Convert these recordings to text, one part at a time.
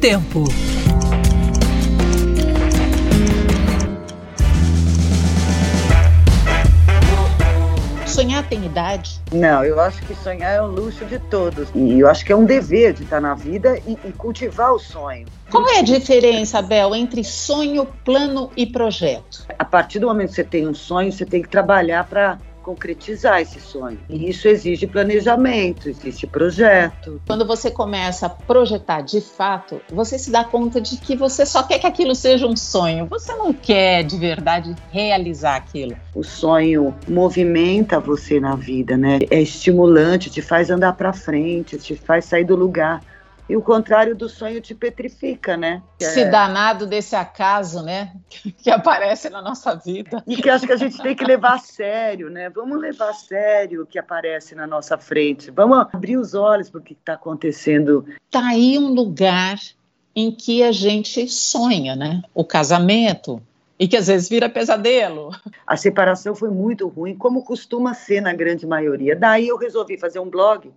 Tempo. Sonhar tem idade? Não, eu acho que sonhar é um luxo de todos. E eu acho que é um dever de estar na vida e, e cultivar o sonho. Qual é a diferença, Bel, entre sonho, plano e projeto? A partir do momento que você tem um sonho, você tem que trabalhar para concretizar esse sonho. E isso exige planejamento, existe projeto. Quando você começa a projetar de fato, você se dá conta de que você só quer que aquilo seja um sonho. Você não quer de verdade realizar aquilo. O sonho movimenta você na vida, né? É estimulante, te faz andar para frente, te faz sair do lugar. E o contrário do sonho te petrifica, né? Se danado desse acaso, né? Que aparece na nossa vida. E que acho que a gente tem que levar a sério, né? Vamos levar a sério o que aparece na nossa frente. Vamos abrir os olhos para o que está acontecendo. Tá aí um lugar em que a gente sonha, né? O casamento, e que às vezes vira pesadelo. A separação foi muito ruim, como costuma ser na grande maioria. Daí eu resolvi fazer um blog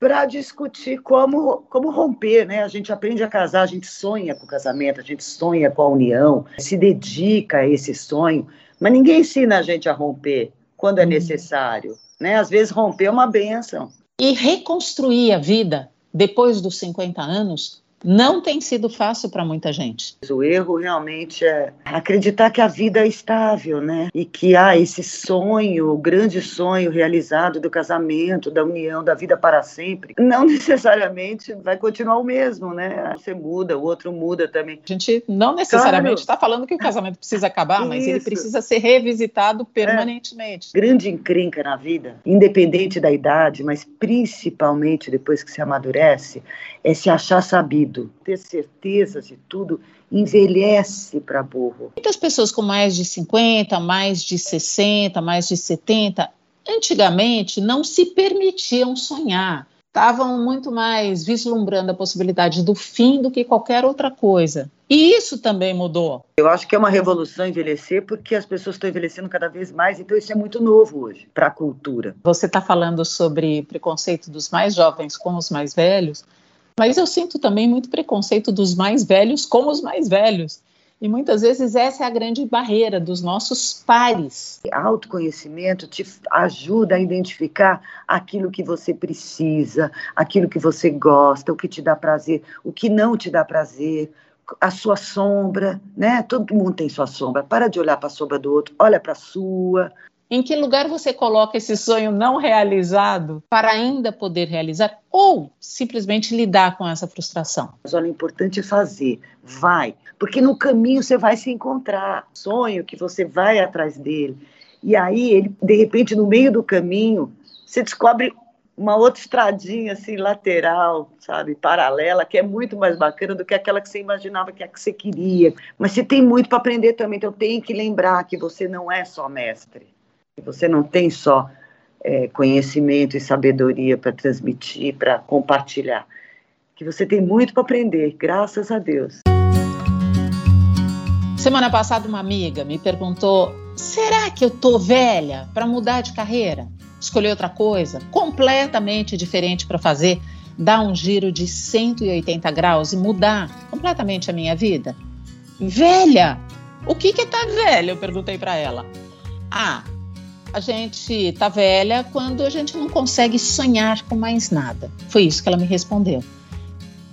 para discutir como, como romper, né? A gente aprende a casar, a gente sonha com o casamento, a gente sonha com a união, se dedica a esse sonho, mas ninguém ensina a gente a romper quando é necessário, né? Às vezes romper é uma benção. E reconstruir a vida depois dos 50 anos não tem sido fácil para muita gente. O erro realmente é acreditar que a vida é estável, né? E que há ah, esse sonho, o grande sonho realizado do casamento, da união, da vida para sempre, não necessariamente vai continuar o mesmo, né? Você muda, o outro muda também. A gente não necessariamente está claro. falando que o casamento precisa acabar, mas ele precisa ser revisitado permanentemente. É. Grande encrenca na vida, independente da idade, mas principalmente depois que se amadurece, é se achar sabido, ter certeza de tudo, envelhece para burro. Muitas pessoas com mais de 50, mais de 60, mais de 70, antigamente não se permitiam sonhar. Estavam muito mais vislumbrando a possibilidade do fim do que qualquer outra coisa. E isso também mudou. Eu acho que é uma revolução envelhecer, porque as pessoas estão envelhecendo cada vez mais, então isso é muito novo hoje para a cultura. Você está falando sobre preconceito dos mais jovens com os mais velhos, mas eu sinto também muito preconceito dos mais velhos com os mais velhos. E muitas vezes essa é a grande barreira dos nossos pares. Autoconhecimento te ajuda a identificar aquilo que você precisa, aquilo que você gosta, o que te dá prazer, o que não te dá prazer, a sua sombra, né? Todo mundo tem sua sombra. Para de olhar para a sombra do outro, olha para a sua. Em que lugar você coloca esse sonho não realizado para ainda poder realizar ou simplesmente lidar com essa frustração? Mas olha, o importante é fazer, vai, porque no caminho você vai se encontrar, sonho que você vai atrás dele. E aí, ele, de repente, no meio do caminho, você descobre uma outra estradinha assim lateral, sabe, paralela, que é muito mais bacana do que aquela que você imaginava que é a que você queria. Mas você tem muito para aprender também, então tem que lembrar que você não é só mestre, você não tem só é, conhecimento e sabedoria para transmitir, para compartilhar, que você tem muito para aprender, graças a Deus. Semana passada uma amiga me perguntou: será que eu tô velha para mudar de carreira? escolher outra coisa completamente diferente para fazer, dar um giro de 180 graus e mudar completamente a minha vida? Velha! O que que tá velha? Eu perguntei para ela. Ah, a gente tá velha quando a gente não consegue sonhar com mais nada. Foi isso que ela me respondeu.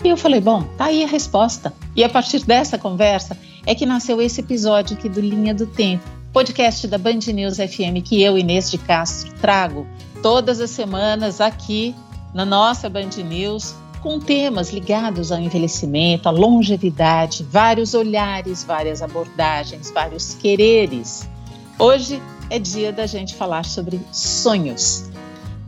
E eu falei, bom, tá aí a resposta. E a partir dessa conversa é que nasceu esse episódio aqui do Linha do Tempo podcast da Band News FM que eu, Inês de Castro, trago todas as semanas aqui na nossa Band News com temas ligados ao envelhecimento, à longevidade, vários olhares, várias abordagens, vários quereres. Hoje é dia da gente falar sobre sonhos.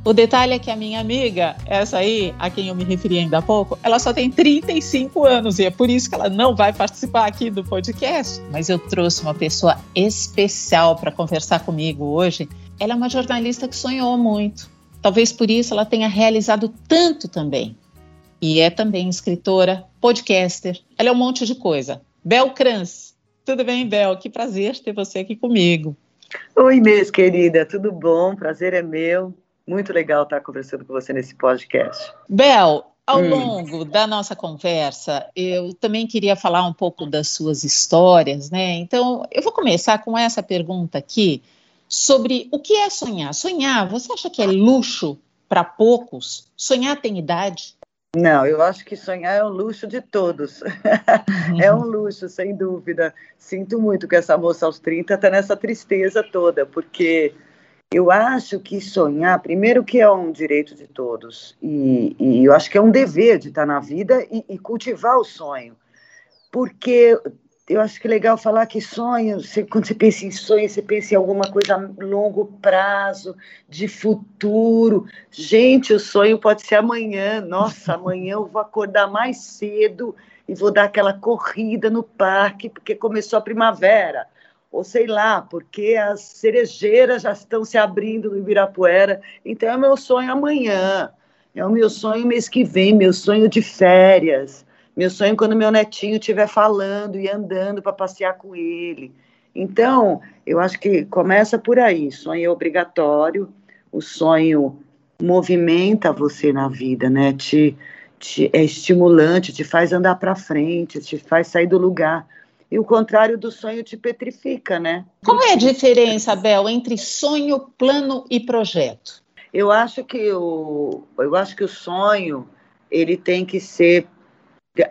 O detalhe é que a minha amiga, essa aí, a quem eu me referi ainda há pouco, ela só tem 35 anos e é por isso que ela não vai participar aqui do podcast. Mas eu trouxe uma pessoa especial para conversar comigo hoje. Ela é uma jornalista que sonhou muito. Talvez por isso ela tenha realizado tanto também. E é também escritora, podcaster. Ela é um monte de coisa. Bel Kranz. Tudo bem, Bel? Que prazer ter você aqui comigo. Oi, Inês, querida. Tudo bom? Prazer é meu. Muito legal estar conversando com você nesse podcast. Bel, ao hum. longo da nossa conversa, eu também queria falar um pouco das suas histórias, né? Então, eu vou começar com essa pergunta aqui sobre o que é sonhar. Sonhar, você acha que é luxo para poucos? Sonhar tem idade? Não, eu acho que sonhar é um luxo de todos. Uhum. é um luxo, sem dúvida. Sinto muito que essa moça aos 30 está nessa tristeza toda, porque eu acho que sonhar, primeiro que é um direito de todos, e, e eu acho que é um dever de estar na vida e, e, cultivar o sonho. Porque eu acho que é legal falar que sonho, você, quando você pensa em sonho, você pensa em alguma coisa a longo prazo, de futuro. Gente, o sonho pode ser amanhã. Nossa, amanhã eu vou acordar mais cedo e vou dar aquela corrida no parque, porque começou a primavera ou sei lá, porque as cerejeiras já estão se abrindo no Ibirapuera. Então é meu sonho amanhã, é o meu sonho mês que vem, meu sonho de férias, meu sonho quando meu netinho estiver falando e andando para passear com ele. Então, eu acho que começa por aí. Sonho é obrigatório, o sonho movimenta você na vida, né? Te, te é estimulante, te faz andar para frente, te faz sair do lugar e o contrário do sonho te petrifica, né? Qual é a diferença, Bel, entre sonho, plano e projeto? Eu acho que o, eu acho que o sonho ele tem que ser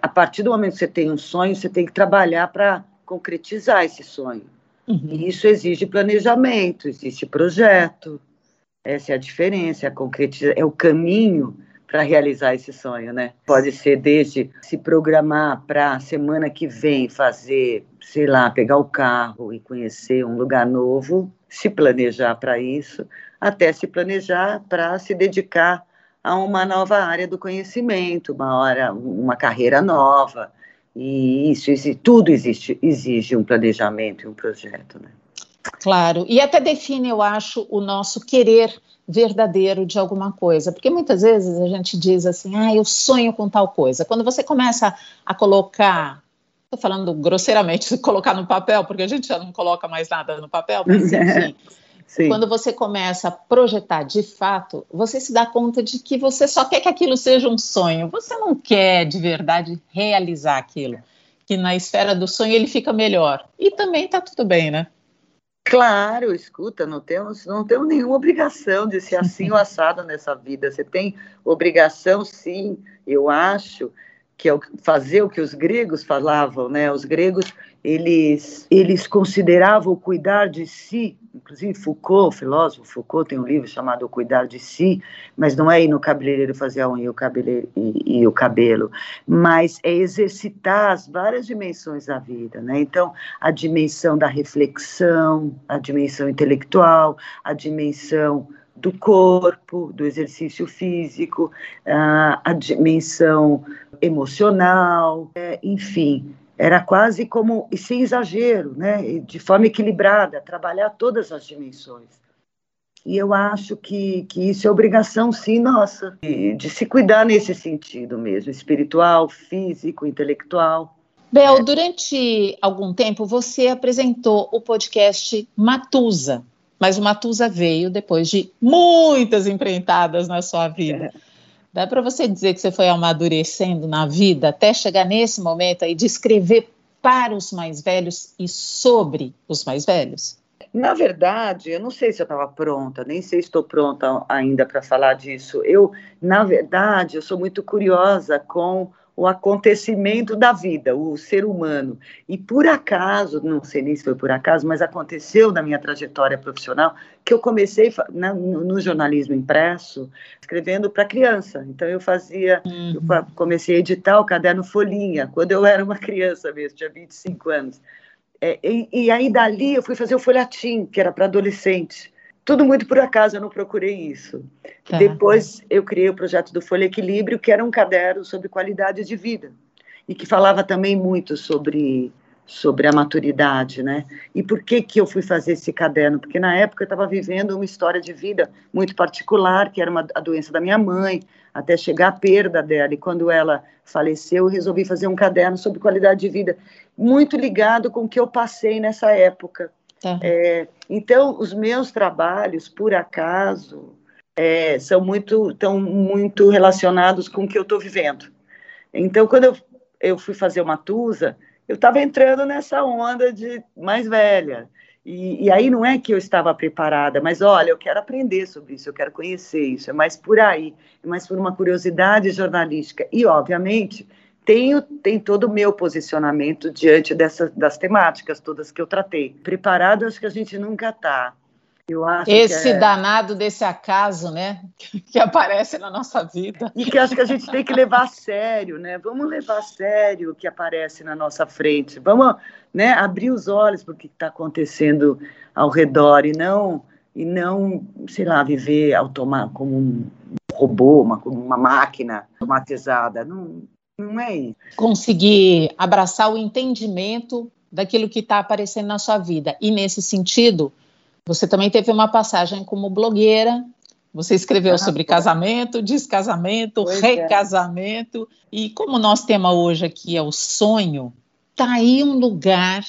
a partir do momento que você tem um sonho, você tem que trabalhar para concretizar esse sonho. Uhum. E isso exige planejamento, existe projeto. Essa é a diferença, a concretiza, é o caminho para realizar esse sonho, né? Pode ser desde se programar para a semana que vem fazer, sei lá, pegar o carro e conhecer um lugar novo, se planejar para isso, até se planejar para se dedicar a uma nova área do conhecimento, uma hora, uma carreira nova. E isso, isso tudo existe, exige um planejamento e um projeto, né? Claro, e até define, eu acho, o nosso querer verdadeiro de alguma coisa. Porque muitas vezes a gente diz assim, ah, eu sonho com tal coisa. Quando você começa a colocar, estou falando grosseiramente, colocar no papel, porque a gente já não coloca mais nada no papel, mas enfim. Sim. Quando você começa a projetar de fato, você se dá conta de que você só quer que aquilo seja um sonho. Você não quer de verdade realizar aquilo. Que na esfera do sonho ele fica melhor. E também está tudo bem, né? Claro, escuta, não temos, não temos nenhuma obrigação de ser assim ou assado nessa vida. Você tem obrigação, sim, eu acho, que é fazer o que os gregos falavam, né? Os gregos eles eles consideravam cuidar de si, inclusive Foucault, o filósofo Foucault tem um livro chamado Cuidar de Si, mas não é ir no cabeleireiro fazer a unha e o, e, e o cabelo, mas é exercitar as várias dimensões da vida, né? Então, a dimensão da reflexão, a dimensão intelectual, a dimensão do corpo, do exercício físico, a, a dimensão emocional, é, enfim, era quase como, e sem exagero, né, de forma equilibrada, trabalhar todas as dimensões. E eu acho que, que isso é obrigação, sim, nossa, de, de se cuidar nesse sentido mesmo, espiritual, físico, intelectual. Bel, durante algum tempo você apresentou o podcast Matusa, mas o Matusa veio depois de muitas empreitadas na sua vida. É. Dá para você dizer que você foi amadurecendo na vida até chegar nesse momento aí de escrever para os mais velhos e sobre os mais velhos? Na verdade, eu não sei se eu estava pronta, nem sei se estou pronta ainda para falar disso. Eu, na verdade, eu sou muito curiosa com o acontecimento da vida, o ser humano. E por acaso, não sei nem se foi por acaso, mas aconteceu na minha trajetória profissional que eu comecei né, no jornalismo impresso escrevendo para criança. Então eu fazia, uhum. eu comecei a editar o caderno Folhinha quando eu era uma criança mesmo, tinha 25 anos. É, e, e aí dali eu fui fazer o folhatim, que era para adolescente tudo muito por acaso, eu não procurei isso. Tá. Depois eu criei o projeto do Folha Equilíbrio, que era um caderno sobre qualidade de vida e que falava também muito sobre sobre a maturidade, né? E por que que eu fui fazer esse caderno? Porque na época eu estava vivendo uma história de vida muito particular, que era uma, a doença da minha mãe, até chegar a perda dela. E quando ela faleceu, eu resolvi fazer um caderno sobre qualidade de vida, muito ligado com o que eu passei nessa época. Tá. É, então, os meus trabalhos, por acaso, é, são muito, estão muito relacionados com o que eu estou vivendo. Então, quando eu, eu fui fazer uma Tusa, eu estava entrando nessa onda de mais velha. E, e, aí não é que eu estava preparada, mas olha, eu quero aprender sobre isso, eu quero conhecer isso, é mais por aí, é mais por uma curiosidade jornalística. E, obviamente, tenho, tem todo o meu posicionamento diante dessas, das temáticas todas que eu tratei. Preparado, acho que a gente nunca está. Esse é... danado desse acaso, né, que aparece na nossa vida. E que acho que a gente tem que levar a sério, né? Vamos levar a sério o que aparece na nossa frente. Vamos, né, abrir os olhos para o que está acontecendo ao redor e não e não, sei lá, viver automa como um robô, uma, como uma máquina automatizada. Não, não é isso. Conseguir abraçar o entendimento daquilo que está aparecendo na sua vida. E nesse sentido, você também teve uma passagem como blogueira. Você escreveu ah, sobre casamento, descasamento, pois é. recasamento. É. E como nosso tema hoje aqui é o sonho, tá aí um lugar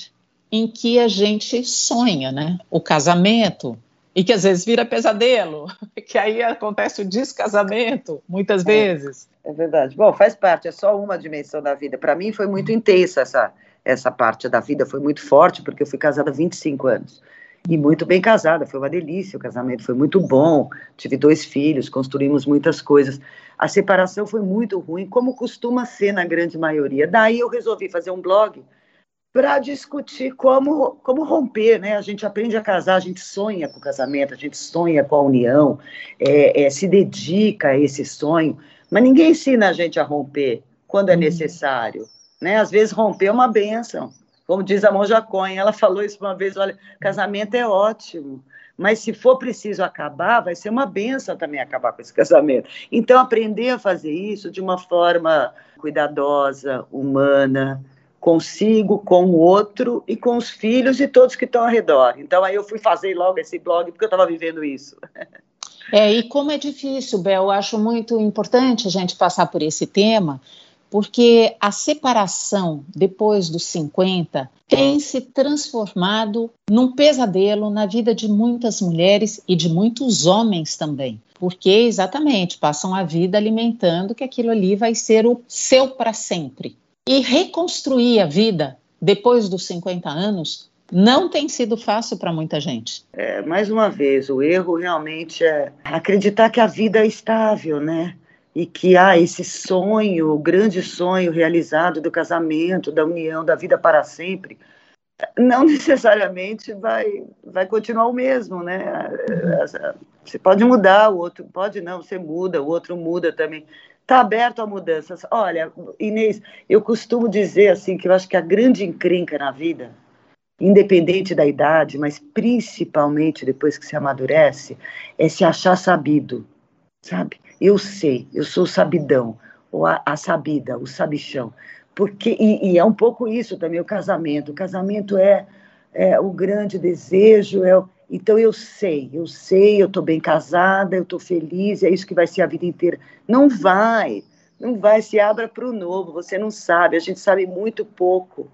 em que a gente sonha, né? O casamento, e que às vezes vira pesadelo, que aí acontece o descasamento, muitas é, vezes. É verdade. Bom, faz parte, é só uma dimensão da vida. Para mim foi muito intensa essa, essa parte da vida, foi muito forte, porque eu fui casada há 25 anos. E muito bem casada, foi uma delícia, o casamento foi muito bom, tive dois filhos, construímos muitas coisas. A separação foi muito ruim, como costuma ser na grande maioria. Daí eu resolvi fazer um blog para discutir como, como romper, né? A gente aprende a casar, a gente sonha com o casamento, a gente sonha com a união, é, é, se dedica a esse sonho, mas ninguém ensina a gente a romper quando é uhum. necessário, né? Às vezes romper é uma benção, como diz a Monja Cohen, ela falou isso uma vez, olha, casamento é ótimo, mas se for preciso acabar, vai ser uma benção também acabar com esse casamento. Então, aprender a fazer isso de uma forma cuidadosa, humana, consigo, com o outro e com os filhos e todos que estão ao redor. Então aí eu fui fazer logo esse blog porque eu estava vivendo isso. É, e como é difícil, Bel, eu acho muito importante a gente passar por esse tema, porque a separação depois dos 50 tem se transformado num pesadelo na vida de muitas mulheres e de muitos homens também. Porque exatamente passam a vida alimentando que aquilo ali vai ser o seu para sempre. E reconstruir a vida depois dos 50 anos não tem sido fácil para muita gente. É, mais uma vez, o erro realmente é acreditar que a vida é estável, né? E que há ah, esse sonho, o grande sonho realizado do casamento, da união, da vida para sempre, não necessariamente vai, vai continuar o mesmo, né? Você pode mudar, o outro pode não, você muda, o outro muda também está aberto a mudanças. Olha, Inês, eu costumo dizer assim que eu acho que a grande encrenca na vida independente da idade, mas principalmente depois que se amadurece, é se achar sabido, sabe? Eu sei, eu sou sabidão, ou a, a sabida, o sabichão. Porque, e, e, é um pouco isso também, o casamento. O casamento é, é o grande desejo, é, então eu sei, eu sei, eu estou bem casada, eu estou feliz, é isso que vai ser a vida inteira. Não vai, não vai, se abra para o novo, você não sabe, a gente sabe muito pouco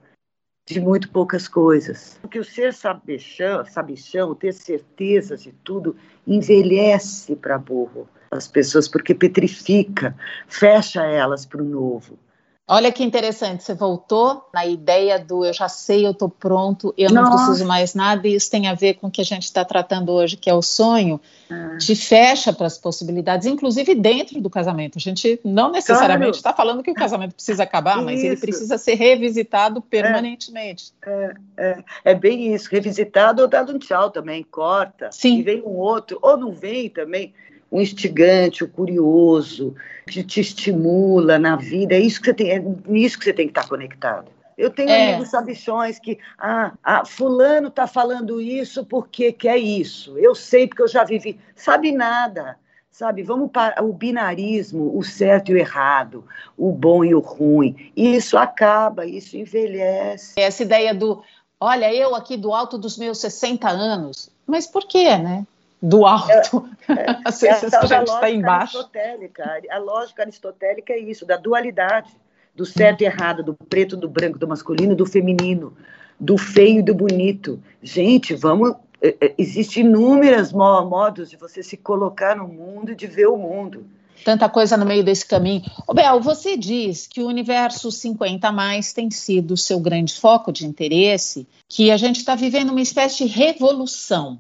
de muito poucas coisas. Porque o ser sabichão, sabichão ter certeza de tudo, envelhece para burro as pessoas, porque petrifica, fecha elas para o novo. Olha que interessante, você voltou na ideia do eu já sei, eu estou pronto, eu Nossa. não preciso mais nada, e isso tem a ver com o que a gente está tratando hoje, que é o sonho, ah. te fecha para as possibilidades, inclusive dentro do casamento. A gente não necessariamente está claro. falando que o casamento precisa acabar, isso. mas ele precisa ser revisitado permanentemente. É, é, é, é, bem isso, revisitado ou dado um tchau também, corta, Sim. e vem um outro, ou não vem também o instigante, o curioso, que te estimula na vida. É isso que você tem, é nisso que você tem que estar conectado. Eu tenho é. amigos sabichões que, ah, ah fulano está falando isso porque quer isso. Eu sei porque eu já vivi. Sabe nada, sabe? Vamos para o binarismo, o certo e o errado, o bom e o ruim. Isso acaba, isso envelhece. Essa ideia do, olha, eu aqui do alto dos meus 60 anos. Mas por quê, né? Do alto. É, é, Às vezes a gente está embaixo. Aristotélica, a lógica aristotélica é isso, da dualidade, do certo e errado, do preto, do branco, do masculino, do feminino, do feio e do bonito. Gente, vamos. É, é, Existem inúmeros modos de você se colocar no mundo e de ver o mundo. Tanta coisa no meio desse caminho. Ô Bel, você diz que o universo 50 mais tem sido o seu grande foco de interesse, que a gente está vivendo uma espécie de revolução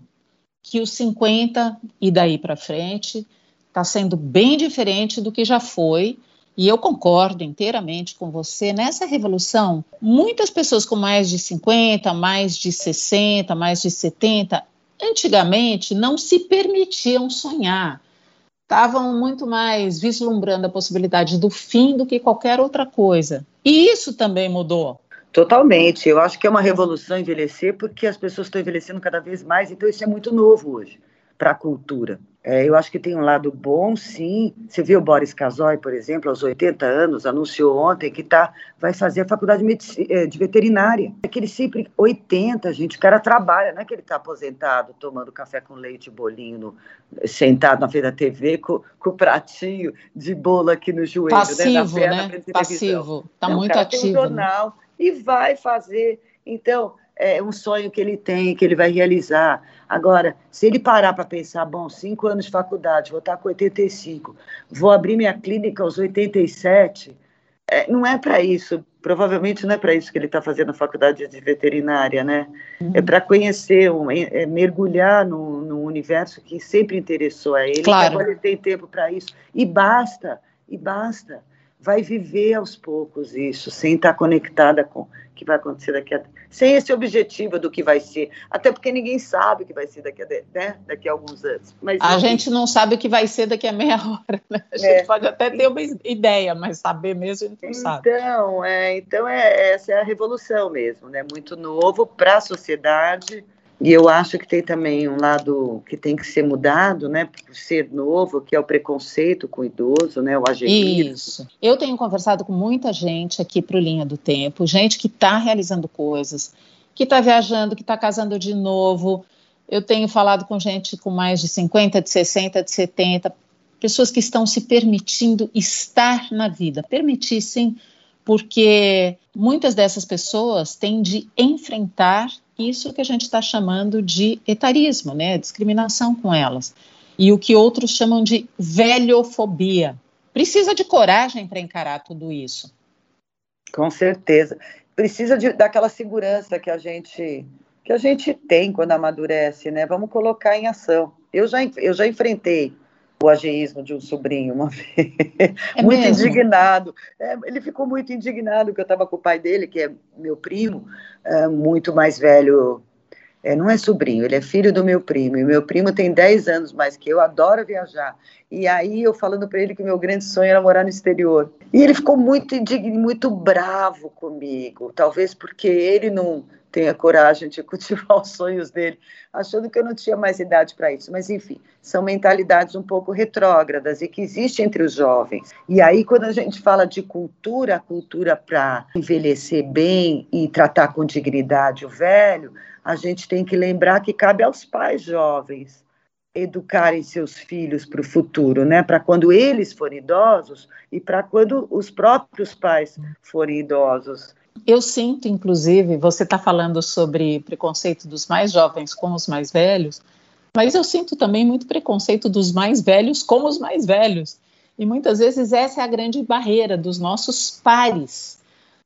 que os 50 e daí para frente está sendo bem diferente do que já foi. E eu concordo inteiramente com você. Nessa revolução, muitas pessoas com mais de 50, mais de 60, mais de 70, antigamente não se permitiam sonhar. Estavam muito mais vislumbrando a possibilidade do fim do que qualquer outra coisa. E isso também mudou. Totalmente. Eu acho que é uma revolução envelhecer, porque as pessoas estão envelhecendo cada vez mais, então isso é muito novo hoje para a cultura. É, eu acho que tem um lado bom, sim. Você viu o Boris Casoy, por exemplo, aos 80 anos, anunciou ontem que tá, vai fazer a faculdade de, de veterinária. É que ele sempre, 80, gente, o cara trabalha, não é que ele está aposentado, tomando café com leite e bolinho, no, sentado na frente da TV, com, com o pratinho de bolo aqui no joelho, Passivo, né? Na perna, né? Passivo, está muito ativo. Tem um né? jornal, né? E vai fazer. Então, é um sonho que ele tem, que ele vai realizar. Agora, se ele parar para pensar, bom, cinco anos de faculdade, vou estar com 85, vou abrir minha clínica aos 87, é, não é para isso. Provavelmente não é para isso que ele está fazendo a faculdade de veterinária, né? Uhum. É para conhecer, um, é, é mergulhar no, no, universo que sempre interessou a ele. Claro. Agora ele tem tempo para isso. E basta, e basta vai viver aos poucos isso, sem estar conectada com o que vai acontecer daqui a sem esse objetivo do que vai ser, até porque ninguém sabe o que vai ser daqui a, né, daqui a alguns anos. Mas, a enfim. gente não sabe o que vai ser daqui a meia hora, né? A gente é. pode até ter uma ideia, mas saber mesmo a gente não então, sabe. É, então, é, essa é a revolução mesmo, né? Muito novo para a sociedade, e eu acho que tem também um lado que tem que ser mudado, né, por ser novo, que é o preconceito com o idoso, né, o agenismo. Isso. Eu tenho conversado com muita gente aqui para o Linha do Tempo, gente que está realizando coisas, que está viajando, que está casando de novo. Eu tenho falado com gente com mais de 50, de 60, de 70, pessoas que estão se permitindo estar na vida, permitir sim, porque muitas dessas pessoas têm de enfrentar isso que a gente está chamando de etarismo, né, discriminação com elas, e o que outros chamam de velhofobia. Precisa de coragem para encarar tudo isso. Com certeza. Precisa de, daquela segurança que a gente que a gente tem quando amadurece, né? Vamos colocar em ação. Eu já, eu já enfrentei o ageísmo de um sobrinho uma vez, é muito mesmo? indignado. É, ele ficou muito indignado que eu estava com o pai dele, que é meu primo, é, muito mais velho. É, não é sobrinho, ele é filho do meu primo. E meu primo tem 10 anos mais que eu, adora viajar. E aí eu falando para ele que meu grande sonho era morar no exterior. E ele ficou muito indigno, muito bravo comigo, talvez porque ele não tenha coragem de cultivar os sonhos dele, achando que eu não tinha mais idade para isso. Mas, enfim, são mentalidades um pouco retrógradas e que existem entre os jovens. E aí, quando a gente fala de cultura, cultura para envelhecer bem e tratar com dignidade o velho, a gente tem que lembrar que cabe aos pais jovens educarem seus filhos para o futuro, né? Para quando eles forem idosos e para quando os próprios pais forem idosos. Eu sinto, inclusive, você está falando sobre preconceito dos mais jovens com os mais velhos, mas eu sinto também muito preconceito dos mais velhos com os mais velhos. E muitas vezes essa é a grande barreira dos nossos pares.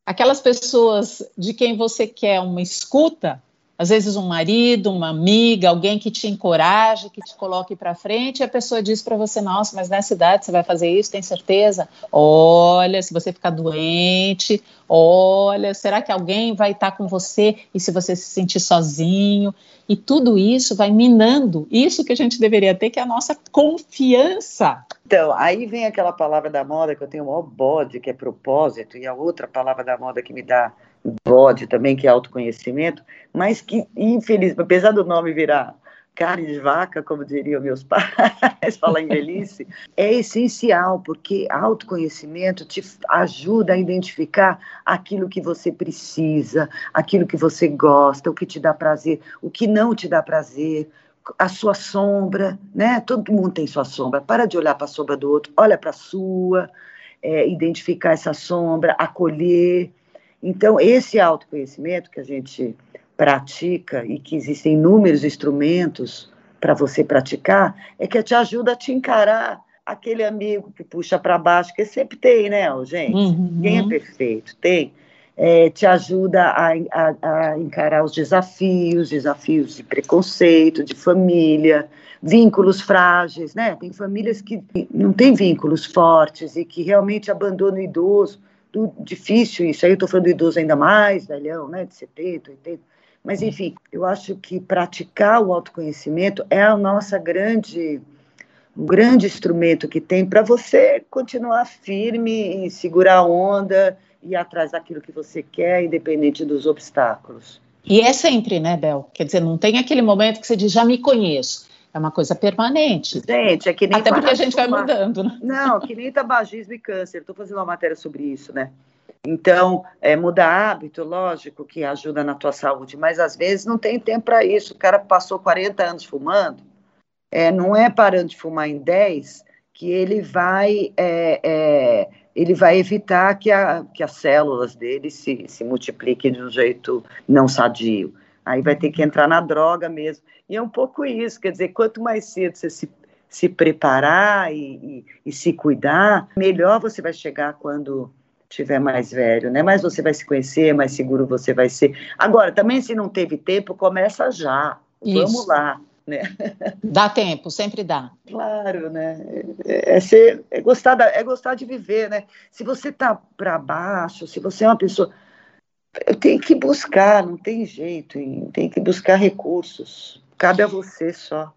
Aquelas pessoas de quem você quer uma escuta, às vezes um marido, uma amiga, alguém que te encoraje, que te coloque para frente, e a pessoa diz para você: Nossa, mas nessa idade você vai fazer isso, tem certeza? Olha, se você ficar doente, olha, será que alguém vai estar tá com você e se você se sentir sozinho? E tudo isso vai minando isso que a gente deveria ter, que é a nossa confiança. Então, aí vem aquela palavra da moda que eu tenho o maior bode, que é propósito, e a outra palavra da moda que me dá bode também, que é autoconhecimento, mas que, infelizmente, apesar do nome virar carne de vaca, como diriam meus pais, falar em velhice, é essencial, porque autoconhecimento te ajuda a identificar aquilo que você precisa, aquilo que você gosta, o que te dá prazer, o que não te dá prazer, a sua sombra, né? Todo mundo tem sua sombra. Para de olhar para a sombra do outro, olha para a sua, é, identificar essa sombra, acolher. Então, esse autoconhecimento que a gente pratica e que existem inúmeros instrumentos para você praticar, é que te ajuda a te encarar aquele amigo que puxa para baixo, que sempre tem, né, gente? Uhum. Ninguém é perfeito, tem. É, te ajuda a, a, a, encarar os desafios, desafios de preconceito, de família, vínculos frágeis, né? Tem famílias que não têm vínculos fortes e que realmente abandonam o idoso difícil isso. Aí eu estou falando do idoso ainda mais, velhão, né, de 70, 80. Mas, enfim, eu acho que praticar o autoconhecimento é a nossa grande, um grande instrumento que tem para você continuar firme e segurar a onda e atrás daquilo que você quer, independente dos obstáculos. E é sempre, né, Bel? Quer dizer, não tem aquele momento que você diz, já me conheço. É uma coisa permanente. Gente, é que nem Até porque a gente vai mudando, né? Não, que nem tabagismo e câncer. Estou fazendo uma matéria sobre isso, né? Então, é, mudar hábito, lógico que ajuda na tua saúde, mas às vezes não tem tempo para isso. O cara passou 40 anos fumando, é, não é parando de fumar em 10 que ele vai, é, é, ele vai evitar que, a, que as células dele se, se multipliquem de um jeito não sadio. Aí vai ter que entrar na droga mesmo. E é um pouco isso, quer dizer, quanto mais cedo você se, se preparar e, e, e se cuidar, melhor você vai chegar quando tiver mais velho, né? Mais você vai se conhecer, mais seguro você vai ser. Agora, também se não teve tempo, começa já. Isso. Vamos lá. Né? Dá tempo, sempre dá. Claro, né? É, é, ser, é, gostar da, é gostar de viver, né? Se você tá para baixo, se você é uma pessoa tem que buscar, não tem jeito, tem que buscar recursos. Cabe a você só.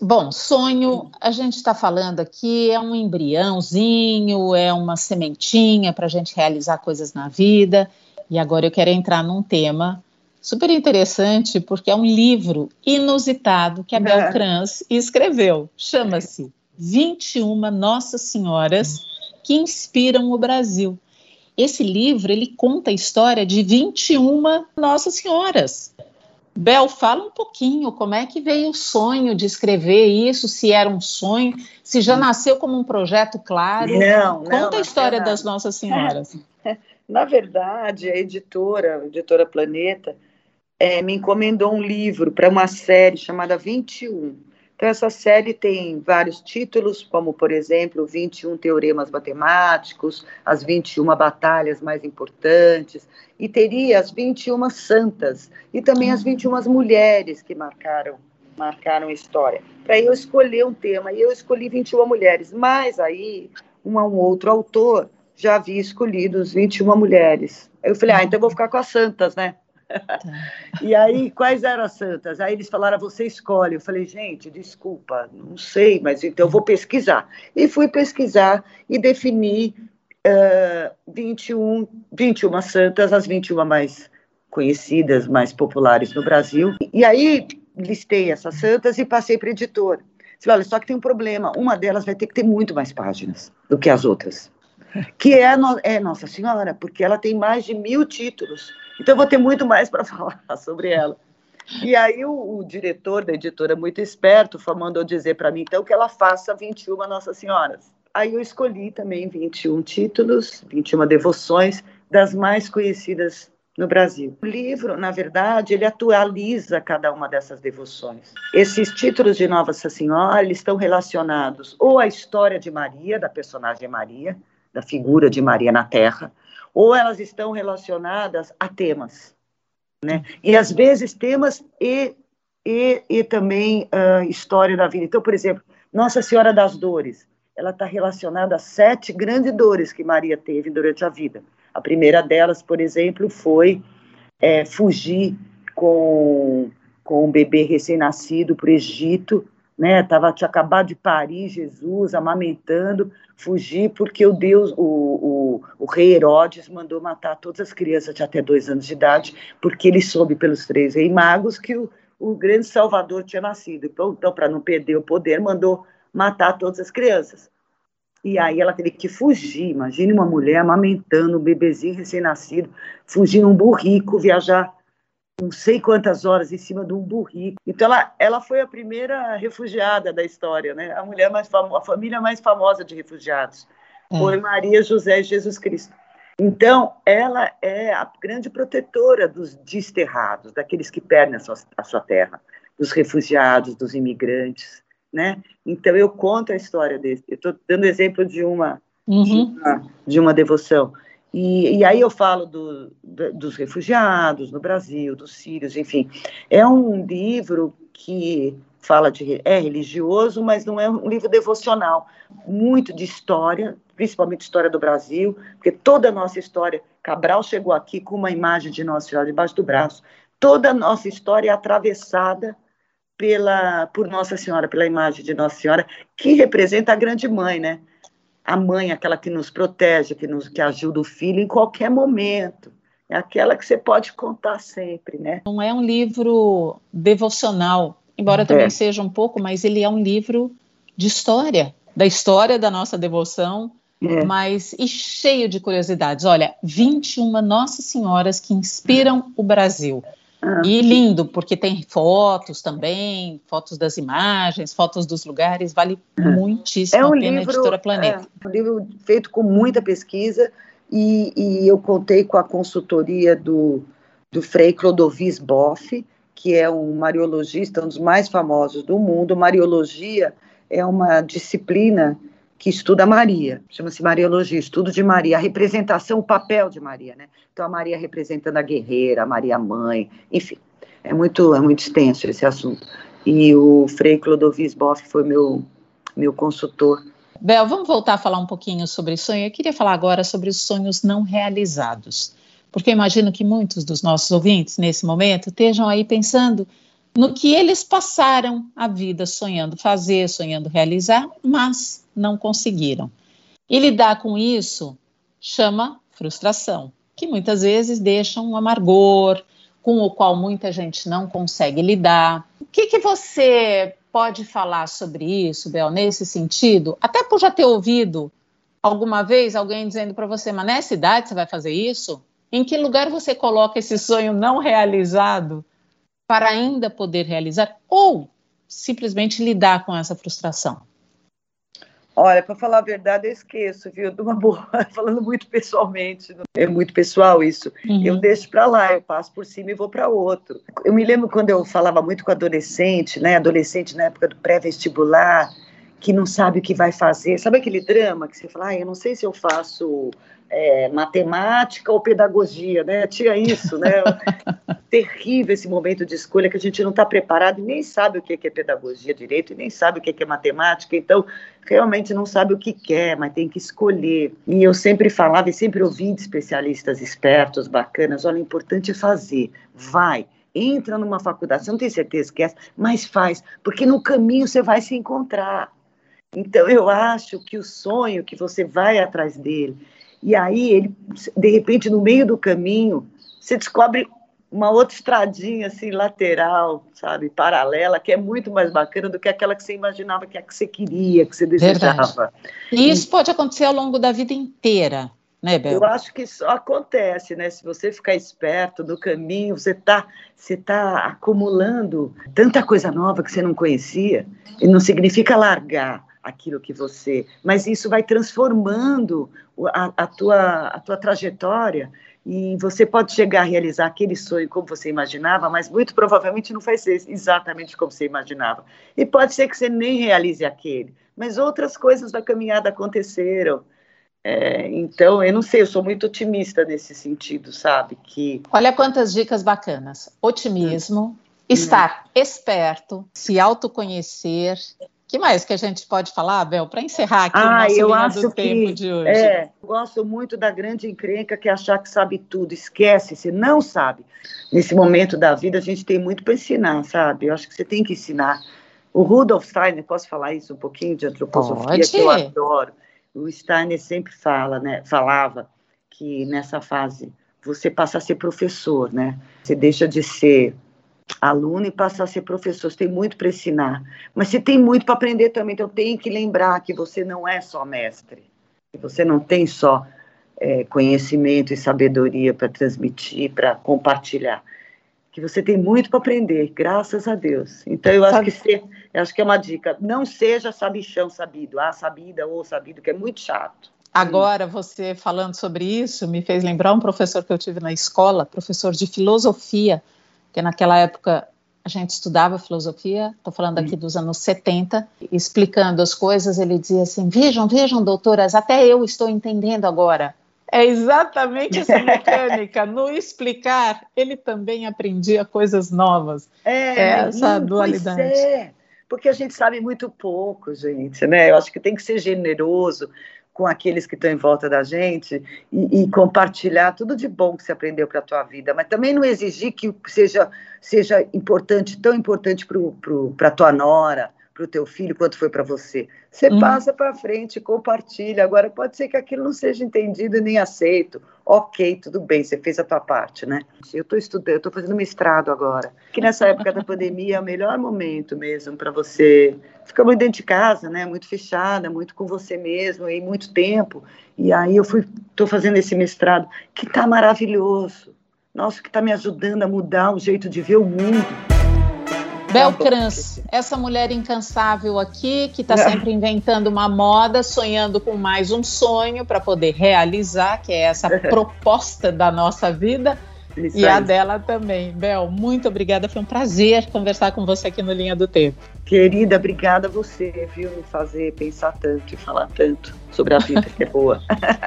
Bom, sonho, a gente está falando aqui, é um embriãozinho, é uma sementinha para a gente realizar coisas na vida. E agora eu quero entrar num tema super interessante, porque é um livro inusitado que a Bel. Kranz escreveu. Chama-se 21 Nossas Senhoras que Inspiram o Brasil. Esse livro, ele conta a história de 21 Nossas Senhoras. Bel, fala um pouquinho como é que veio o sonho de escrever isso, se era um sonho, se já nasceu como um projeto claro. Não, Conta não, a história das Nossas Senhoras. Na verdade, a editora, a editora Planeta, é, me encomendou um livro para uma série chamada 21. Então, essa série tem vários títulos, como, por exemplo, 21 Teoremas Matemáticos, as 21 Batalhas Mais Importantes, e teria as 21 Santas, e também as 21 Mulheres que marcaram marcaram história. Para eu escolher um tema, e eu escolhi 21 mulheres, mas aí um, um outro autor já havia escolhido os 21 mulheres. Eu falei, ah, então eu vou ficar com as santas, né? Tá. e aí, quais eram as santas? Aí eles falaram, você escolhe. Eu falei, gente, desculpa, não sei, mas então eu vou pesquisar. E fui pesquisar e defini uh, 21, 21 santas, as 21 mais conhecidas, mais populares no Brasil. E aí listei essas santas e passei para a editora. Falei, olha, só que tem um problema, uma delas vai ter que ter muito mais páginas do que as outras, que é, no, é Nossa Senhora, porque ela tem mais de mil títulos, então eu vou ter muito mais para falar sobre ela. E aí o, o, diretor da editora, muito esperto, mandou dizer para mim, então, que ela faça 21 Nossa Senhoras. Aí eu escolhi também 21 títulos, 21 devoções das mais conhecidas no Brasil. O livro, na verdade, ele atualiza cada uma dessas devoções. Esses títulos de Nossa Senhora estão relacionados ou à história de Maria, da personagem Maria, da figura de Maria na Terra, ou elas estão relacionadas a temas, né? E às vezes temas e e, e também uh, história da vida. Então, por exemplo, Nossa Senhora das Dores, ela está relacionada a sete grandes dores que Maria teve durante a vida. A primeira delas, por exemplo, foi é, fugir com, com um bebê recém-nascido para o Egito, né? Tava, tinha acabado de parir Jesus, amamentando, fugir porque o Deus, o, o, o, rei Herodes mandou matar todas as crianças de até dois anos de idade, porque ele soube pelos três reis magos que o, o grande Salvador tinha nascido. Então, então para não perder o poder, mandou matar todas as crianças. E aí ela teve que fugir. Imagine uma mulher amamentando um bebezinho recém-nascido, fugir num burrico, viajar não sei quantas horas em cima de um burrico. Então ela, ela foi a primeira refugiada da história, né? A mulher mais famosa, a família mais famosa de refugiados é. foi Maria José Jesus Cristo. Então ela é a grande protetora dos desterrados, daqueles que perdem a sua, a sua terra, dos refugiados, dos imigrantes né? Então eu conto a história desse. Eu estou dando exemplo de uma, uhum. de uma, de uma devoção. E, e, aí eu falo do, do, dos refugiados no Brasil, dos sírios, enfim. É um livro que fala de é religioso, mas não é um livro devocional, muito de história, principalmente história do Brasil, porque toda a nossa história, Cabral chegou aqui com uma imagem de Nossa Senhora debaixo do braço. Toda a nossa história é atravessada pela por Nossa Senhora, pela imagem de Nossa Senhora, que representa a grande mãe, né? A mãe, aquela que nos protege, que nos que ajuda o filho em qualquer momento. É aquela que você pode contar sempre, né? Não é um livro devocional, embora é. também seja um pouco, mas ele é um livro de história, da história da nossa devoção, é. mas e cheio de curiosidades. Olha, 21 Nossas Senhoras que inspiram o Brasil. Ah. E lindo, porque tem fotos também, fotos das imagens, fotos dos lugares, vale ah. muitíssimo é um a pena, livro, Editora Planeta. É um livro feito com muita pesquisa e, e eu contei com a consultoria do, do Frei Clodovis Boff, que é um mariologista, um dos mais famosos do mundo. Mariologia é uma disciplina que estuda Maria, chama-se Mariologia, estudo de Maria, a representação, o papel de Maria, né? Então a Maria representando a guerreira, a Maria mãe, enfim, é muito é muito extenso esse assunto. E o Frei Clodovis Boff foi meu meu consultor. Bel, vamos voltar a falar um pouquinho sobre sonho. Eu queria falar agora sobre os sonhos não realizados, porque imagino que muitos dos nossos ouvintes nesse momento estejam aí pensando no que eles passaram a vida sonhando fazer, sonhando realizar, mas não conseguiram. E lidar com isso chama frustração, que muitas vezes deixa um amargor, com o qual muita gente não consegue lidar. O que, que você pode falar sobre isso, Bel, nesse sentido? Até por já ter ouvido alguma vez alguém dizendo para você, mas nessa idade você vai fazer isso? Em que lugar você coloca esse sonho não realizado para ainda poder realizar? Ou simplesmente lidar com essa frustração? Olha, para falar a verdade, eu esqueço, viu? De uma boa, falando muito pessoalmente, é muito pessoal isso. Uhum. Eu deixo para lá, eu passo por cima e vou para outro. Eu me lembro quando eu falava muito com adolescente, né? Adolescente na época do pré-vestibular, que não sabe o que vai fazer. Sabe aquele drama que você fala, ah, eu não sei se eu faço é, matemática ou pedagogia, né? Tinha isso, né? Terrível esse momento de escolha que a gente não está preparado e nem sabe o que é pedagogia direito e nem sabe o que é matemática, então realmente não sabe o que quer, mas tem que escolher. E eu sempre falava e sempre ouvi de especialistas espertos, bacanas, olha, o importante é fazer, vai, entra numa faculdade, você não tem certeza que é, mas faz, porque no caminho você vai se encontrar. Então eu acho que o sonho que você vai atrás dele, e aí, ele, de repente, no meio do caminho, você descobre uma outra estradinha assim lateral, sabe, paralela, que é muito mais bacana do que aquela que você imaginava que é a que você queria, que você desejava. E isso pode acontecer ao longo da vida inteira, né, Bel? Eu acho que isso acontece, né? Se você ficar esperto no caminho, você está você tá acumulando tanta coisa nova que você não conhecia, e não significa largar aquilo que você, mas isso vai transformando a, a, tua, a tua trajetória e você pode chegar a realizar aquele sonho como você imaginava, mas muito provavelmente não vai ser exatamente como você imaginava. E pode ser que você nem realize aquele, mas outras coisas da caminhada aconteceram. É, então, eu não sei, eu sou muito otimista nesse sentido, sabe? Que Olha quantas dicas bacanas: otimismo, hum. estar hum. esperto, se autoconhecer, que mais que a gente pode falar, Bel, para encerrar aqui ah, o nosso eu do que, tempo de hoje? É, gosto muito da grande encrenca que é achar que sabe tudo, esquece, você não sabe. Nesse momento da vida, a gente tem muito para ensinar, sabe? Eu acho que você tem que ensinar. O Rudolf Steiner, posso falar isso um pouquinho de antroposofia, pode. que eu adoro. O Steiner sempre fala, né, falava que nessa fase você passa a ser professor, né? Você deixa de ser aluno e passar a ser professor. Você tem muito para ensinar, mas você tem muito para aprender também. Então, tem que lembrar que você não é só mestre, que você não tem só é, conhecimento e sabedoria para transmitir, para compartilhar. Que você tem muito para aprender, graças a Deus. Então, eu acho que, você, eu acho que é uma dica. Não seja sabichão sabido, ah, sabida ou sabido, que é muito chato. Agora, você falando sobre isso, me fez lembrar um professor que eu tive na escola, professor de filosofia, porque naquela época a gente estudava filosofia, estou falando aqui dos anos 70, explicando as coisas, ele dizia assim: vejam, vejam, doutoras, até eu estou entendendo agora. É exatamente essa mecânica. no explicar, ele também aprendia coisas novas. É, é essa não, dualidade. É, porque a gente sabe muito pouco, gente, né? Eu acho que tem que ser generoso com aqueles que estão em volta da gente e, e compartilhar tudo de bom que você aprendeu para a tua vida, mas também não exigir que seja, seja importante, tão importante para a tua nora, para o teu filho quanto foi para você. Você hum. passa para frente, compartilha. Agora, pode ser que aquilo não seja entendido nem aceito. Ok, tudo bem, você fez a tua parte, né? Eu estou estudando, eu estou fazendo mestrado agora. Que nessa época da pandemia é o melhor momento mesmo para você ficar muito dentro de casa, né? Muito fechada, muito com você mesmo e muito tempo. E aí eu fui, estou fazendo esse mestrado que está maravilhoso. Nossa, que está me ajudando a mudar o jeito de ver o mundo. Belcrans, essa mulher incansável aqui, que está sempre inventando uma moda, sonhando com mais um sonho para poder realizar, que é essa proposta da nossa vida. Isso e aí. a dela também. Bel, muito obrigada. Foi um prazer conversar com você aqui no Linha do Tempo. Querida, obrigada a você, viu, me fazer pensar tanto e falar tanto sobre a vida, que é boa.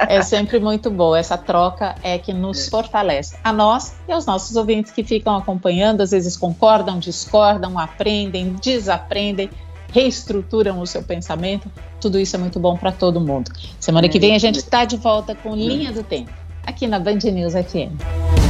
é sempre muito boa. Essa troca é que nos é. fortalece. A nós e aos nossos ouvintes que ficam acompanhando, às vezes concordam, discordam, aprendem, desaprendem reestruturam o seu pensamento, tudo isso é muito bom para todo mundo. Semana que vem a gente está de volta com Linha do Tempo, aqui na Band News FM.